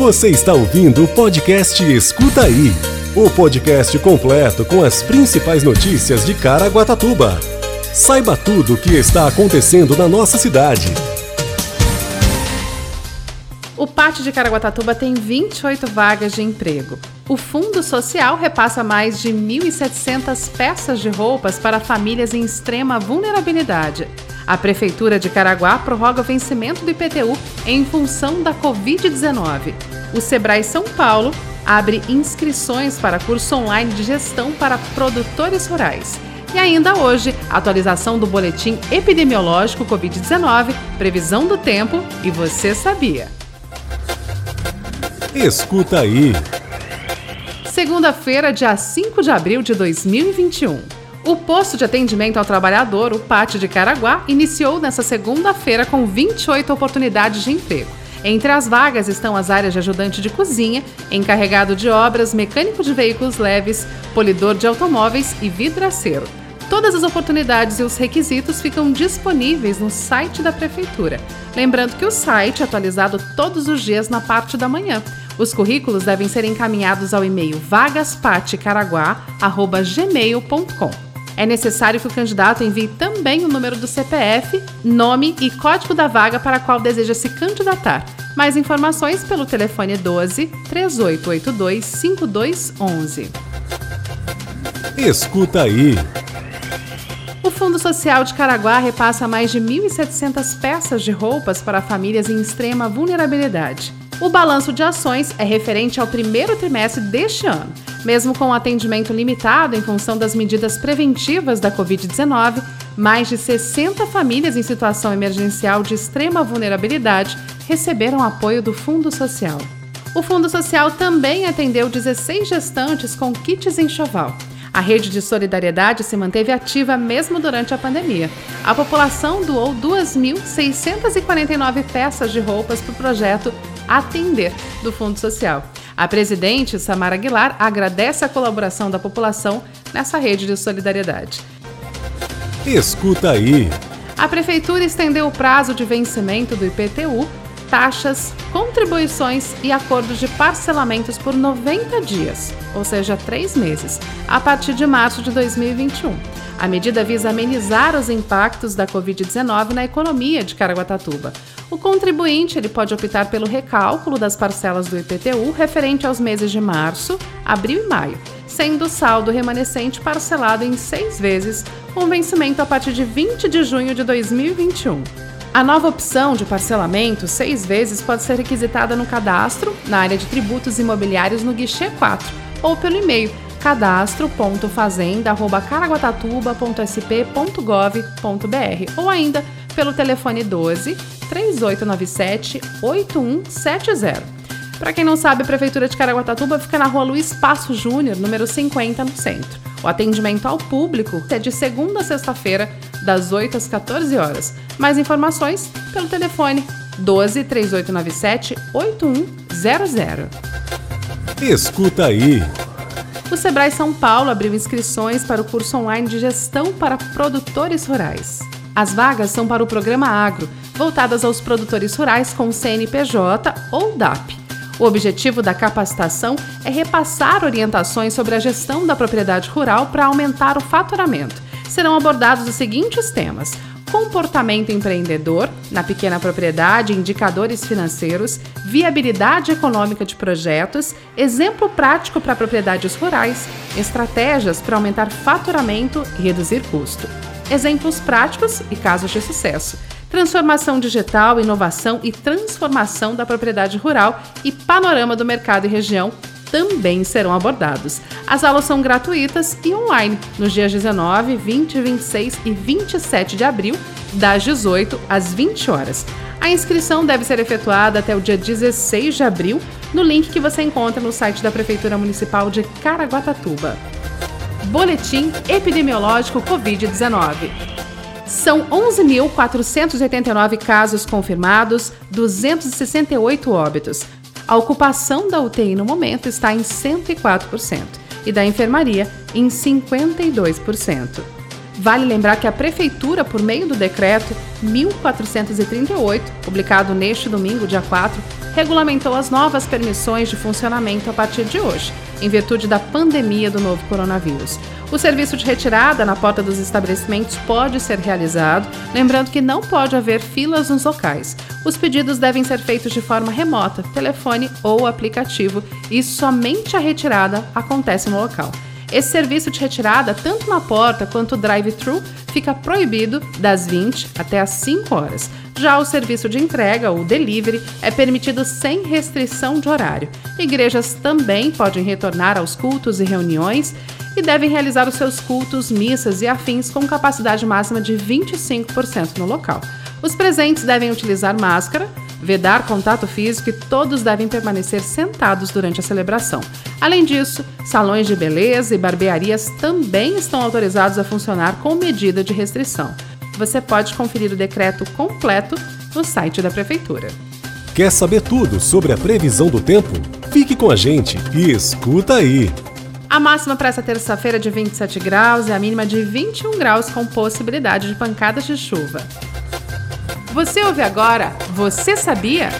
Você está ouvindo o podcast Escuta Aí o podcast completo com as principais notícias de Caraguatatuba. Saiba tudo o que está acontecendo na nossa cidade. O Pátio de Caraguatatuba tem 28 vagas de emprego. O Fundo Social repassa mais de 1.700 peças de roupas para famílias em extrema vulnerabilidade. A Prefeitura de Caraguá prorroga o vencimento do IPTU em função da Covid-19. O Sebrae São Paulo abre inscrições para curso online de gestão para produtores rurais. E ainda hoje, atualização do boletim epidemiológico Covid-19, previsão do tempo e você sabia. Escuta aí. Segunda-feira, dia 5 de abril de 2021. O posto de atendimento ao trabalhador, o Pátio de Caraguá, iniciou nesta segunda-feira com 28 oportunidades de emprego. Entre as vagas estão as áreas de ajudante de cozinha, encarregado de obras, mecânico de veículos leves, polidor de automóveis e vidraceiro. Todas as oportunidades e os requisitos ficam disponíveis no site da Prefeitura. Lembrando que o site é atualizado todos os dias na parte da manhã. Os currículos devem ser encaminhados ao e-mail vagaspatecaraguá.gmail.com. É necessário que o candidato envie também o número do CPF, nome e código da vaga para a qual deseja se candidatar. Mais informações pelo telefone 12 3882 5211. Escuta aí. O Fundo Social de Caraguá repassa mais de 1.700 peças de roupas para famílias em extrema vulnerabilidade. O balanço de ações é referente ao primeiro trimestre deste ano. Mesmo com atendimento limitado em função das medidas preventivas da Covid-19, mais de 60 famílias em situação emergencial de extrema vulnerabilidade receberam apoio do Fundo Social. O Fundo Social também atendeu 16 gestantes com kits enxoval. A rede de solidariedade se manteve ativa mesmo durante a pandemia. A população doou 2.649 peças de roupas para o projeto Atender do Fundo Social. A presidente, Samara Aguilar, agradece a colaboração da população nessa rede de solidariedade. Escuta aí. A Prefeitura estendeu o prazo de vencimento do IPTU taxas, contribuições e acordos de parcelamentos por 90 dias, ou seja, três meses, a partir de março de 2021. A medida visa amenizar os impactos da Covid-19 na economia de Caraguatatuba. O contribuinte ele pode optar pelo recálculo das parcelas do IPTU referente aos meses de março, abril e maio, sendo o saldo remanescente parcelado em seis vezes, com vencimento a partir de 20 de junho de 2021. A nova opção de parcelamento, seis vezes, pode ser requisitada no cadastro, na área de tributos imobiliários no guichê 4, ou pelo e-mail cadastro.fazenda.caraguatatuba.sp.gov.br ou ainda pelo telefone 12 3897 8170. Para quem não sabe, a Prefeitura de Caraguatatuba fica na rua Luiz Passo Júnior, número 50, no centro. O atendimento ao público é de segunda a sexta-feira, das 8 às 14 horas. Mais informações pelo telefone 12 3897 8100. Escuta aí. O Sebrae São Paulo abriu inscrições para o curso online de gestão para produtores rurais. As vagas são para o programa Agro, voltadas aos produtores rurais com CNPJ ou DAP. O objetivo da capacitação é repassar orientações sobre a gestão da propriedade rural para aumentar o faturamento. Serão abordados os seguintes temas: comportamento empreendedor na pequena propriedade, indicadores financeiros, viabilidade econômica de projetos, exemplo prático para propriedades rurais, estratégias para aumentar faturamento e reduzir custo. Exemplos práticos e casos de sucesso transformação digital, inovação e transformação da propriedade rural e panorama do mercado e região também serão abordados. As aulas são gratuitas e online nos dias 19, 20, 26 e 27 de abril, das 18 às 20 horas. A inscrição deve ser efetuada até o dia 16 de abril no link que você encontra no site da Prefeitura Municipal de Caraguatatuba. Boletim Epidemiológico Covid-19. São 11.489 casos confirmados, 268 óbitos. A ocupação da UTI no momento está em 104% e da enfermaria em 52%. Vale lembrar que a Prefeitura, por meio do decreto 1438, publicado neste domingo, dia 4, regulamentou as novas permissões de funcionamento a partir de hoje, em virtude da pandemia do novo coronavírus. O serviço de retirada na porta dos estabelecimentos pode ser realizado, lembrando que não pode haver filas nos locais. Os pedidos devem ser feitos de forma remota, telefone ou aplicativo, e somente a retirada acontece no local. Esse serviço de retirada, tanto na porta quanto drive-thru, fica proibido das 20 até as 5 horas. Já o serviço de entrega, ou delivery, é permitido sem restrição de horário. Igrejas também podem retornar aos cultos e reuniões e devem realizar os seus cultos, missas e afins com capacidade máxima de 25% no local. Os presentes devem utilizar máscara, vedar contato físico e todos devem permanecer sentados durante a celebração. Além disso, salões de beleza e barbearias também estão autorizados a funcionar com medida de restrição. Você pode conferir o decreto completo no site da Prefeitura. Quer saber tudo sobre a previsão do tempo? Fique com a gente e escuta aí! A máxima para essa terça-feira é de 27 graus e a mínima de 21 graus, com possibilidade de pancadas de chuva. Você ouve agora? Você sabia?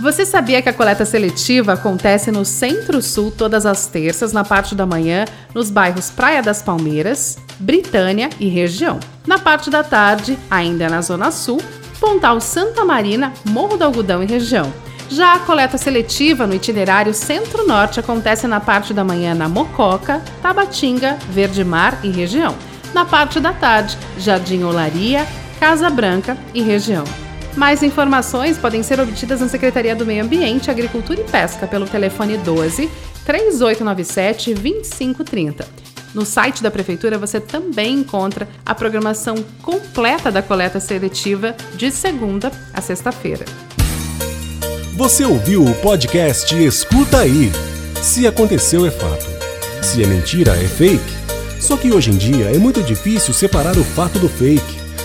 Você sabia que a coleta seletiva acontece no Centro-Sul todas as terças, na parte da manhã, nos bairros Praia das Palmeiras, Britânia e região. Na parte da tarde, ainda na Zona Sul, Pontal Santa Marina, Morro do Algodão e região. Já a coleta seletiva no itinerário Centro-Norte acontece na parte da manhã na Mococa, Tabatinga, Verde Mar e região. Na parte da tarde, Jardim Olaria, Casa Branca e região. Mais informações podem ser obtidas na Secretaria do Meio Ambiente, Agricultura e Pesca pelo telefone 12 3897 2530. No site da Prefeitura você também encontra a programação completa da coleta seletiva de segunda a sexta-feira. Você ouviu o podcast Escuta Aí. Se aconteceu, é fato. Se é mentira, é fake. Só que hoje em dia é muito difícil separar o fato do fake